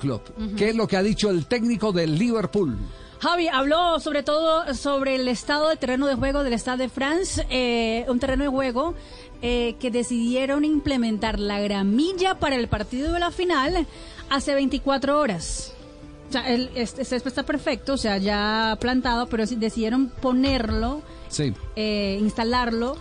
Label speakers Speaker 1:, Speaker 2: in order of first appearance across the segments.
Speaker 1: Club. ¿Qué es lo que ha dicho el técnico del Liverpool?
Speaker 2: Javi habló sobre todo sobre el estado del terreno de juego del Stade de France, eh, un terreno de juego eh, que decidieron implementar la gramilla para el partido de la final hace 24 horas. O sea, el este césped está perfecto, o sea, ya plantado, pero decidieron ponerlo,
Speaker 1: Sí.
Speaker 2: eh, instalarlo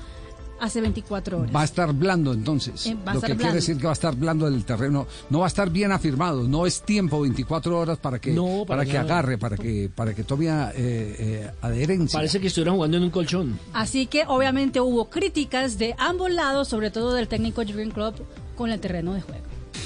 Speaker 2: hace 24 horas.
Speaker 1: Va a estar blando entonces.
Speaker 2: Eh, va a
Speaker 1: lo
Speaker 2: estar
Speaker 1: que quiere
Speaker 2: blando.
Speaker 1: decir que va a estar blando el terreno. No va a estar bien afirmado. No es tiempo 24 horas para que,
Speaker 3: No,
Speaker 1: para
Speaker 3: para
Speaker 1: que agarre, para que, para que tome eh, eh, adherencia.
Speaker 3: Parece que estuvieran jugando en un colchón.
Speaker 2: Así que obviamente hubo críticas de ambos lados, sobre todo del técnico Jurgen Klopp con el terreno de juego.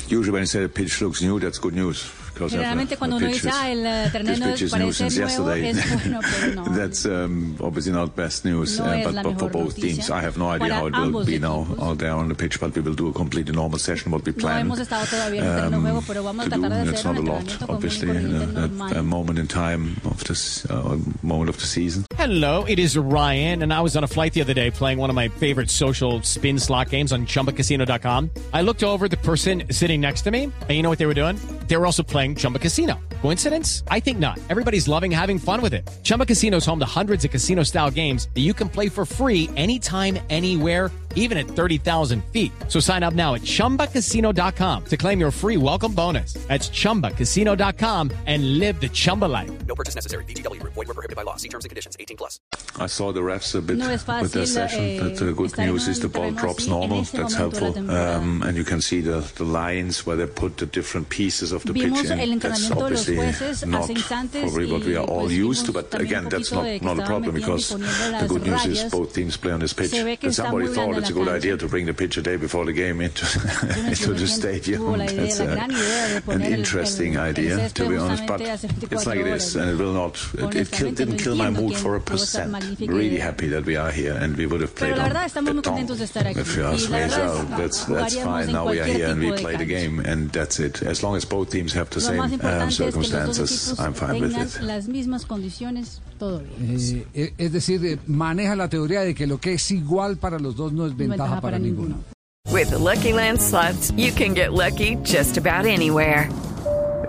Speaker 4: Usually when you say the pitch looks new, that's good news. Because
Speaker 2: Generalmente
Speaker 4: the-
Speaker 2: cuando
Speaker 4: the
Speaker 2: uno
Speaker 4: pitch
Speaker 2: dice,
Speaker 4: is-
Speaker 2: ah, el terreno
Speaker 4: pitch
Speaker 2: parece nuevo,
Speaker 4: yesterday.
Speaker 2: es bueno, pero no.
Speaker 4: That's um, obviously not best news,
Speaker 2: No
Speaker 4: uh, but, but for both
Speaker 2: noticia
Speaker 4: teams. I have no idea
Speaker 2: para
Speaker 4: how it will be now
Speaker 2: equipos.
Speaker 4: out there on the pitch, but we will do a completely normal session, what we
Speaker 2: No
Speaker 4: planned.
Speaker 2: hemos estado todavía en el terreno de
Speaker 4: um,
Speaker 2: juego, pero vamos a tratar de
Speaker 4: It's
Speaker 2: hacer un
Speaker 4: not a lot,
Speaker 2: común
Speaker 4: obviously, in
Speaker 2: corriente
Speaker 4: a, a, a moment in time of this uh, moment of the season.
Speaker 5: Hello, it is Ryan, and I was on a flight the other day playing one of my favorite social spin slot games on chumbacasino.com. I looked over at the person sitting next to me, and you know what they were doing? They were also playing Chumba Casino. Coincidence? I think not. Everybody's loving having fun with it. Chumba Casino is home to hundreds of casino style games that you can play for free anytime, anywhere even at 30,000 feet. So sign up now at ChumbaCasino.com to claim your free welcome bonus. That's ChumbaCasino.com and live the Chumba life.
Speaker 6: No purchase necessary. VGW Group. Void were prohibited by law. See terms and conditions. 18 plus.
Speaker 4: I saw the refs a bit
Speaker 2: No es
Speaker 4: with their session,
Speaker 2: eh,
Speaker 4: but the good news is the ball drops normal. That's
Speaker 2: momento de la
Speaker 4: helpful. Um, and you can see the, the lines where they put the different pieces of the
Speaker 2: Vimos
Speaker 4: pitch in.
Speaker 2: el
Speaker 4: That's
Speaker 2: entrenamiento de los
Speaker 4: obviously not probably what we are all used to, but again, that's not, not a problem because the good news is both teams play on this pitch.
Speaker 2: Se ve que
Speaker 4: And somebody thought it's a good idea to bring the pitch a day before the game into, into the stadium. That's a-
Speaker 2: gran idea de
Speaker 4: an interesting idea, to be honest, but it's like it
Speaker 2: 24
Speaker 4: is, and it will not, it, it kill, didn't kill my mood for a percent. Really happy that we are here and we would have played on beton.
Speaker 2: contentos de estar aquí.
Speaker 4: If you ask me, so that's, that's fine. Now we are here and we play the game, and that's it. As long as both teams have the same um,
Speaker 2: es que los dos
Speaker 4: circumstances, I'm fine with
Speaker 2: tengan
Speaker 4: it.
Speaker 2: las mismas condiciones, todo bien.
Speaker 1: Eh, eh, es decir, eh, maneja la teoría de que lo que es igual para los dos no es ventaja, para, ninguno.
Speaker 7: With the Lucky Land slots, you can get lucky just about anywhere.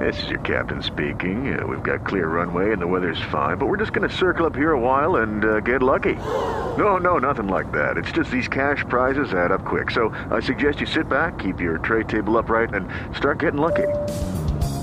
Speaker 8: This is your captain speaking. Uh, we've got clear runway and the weather's fine, but we're just going to circle up here a while and uh, get lucky. No, no, nothing like that. It's just these cash prizes add up quick. So I suggest you sit back, keep your tray table upright, and start getting lucky.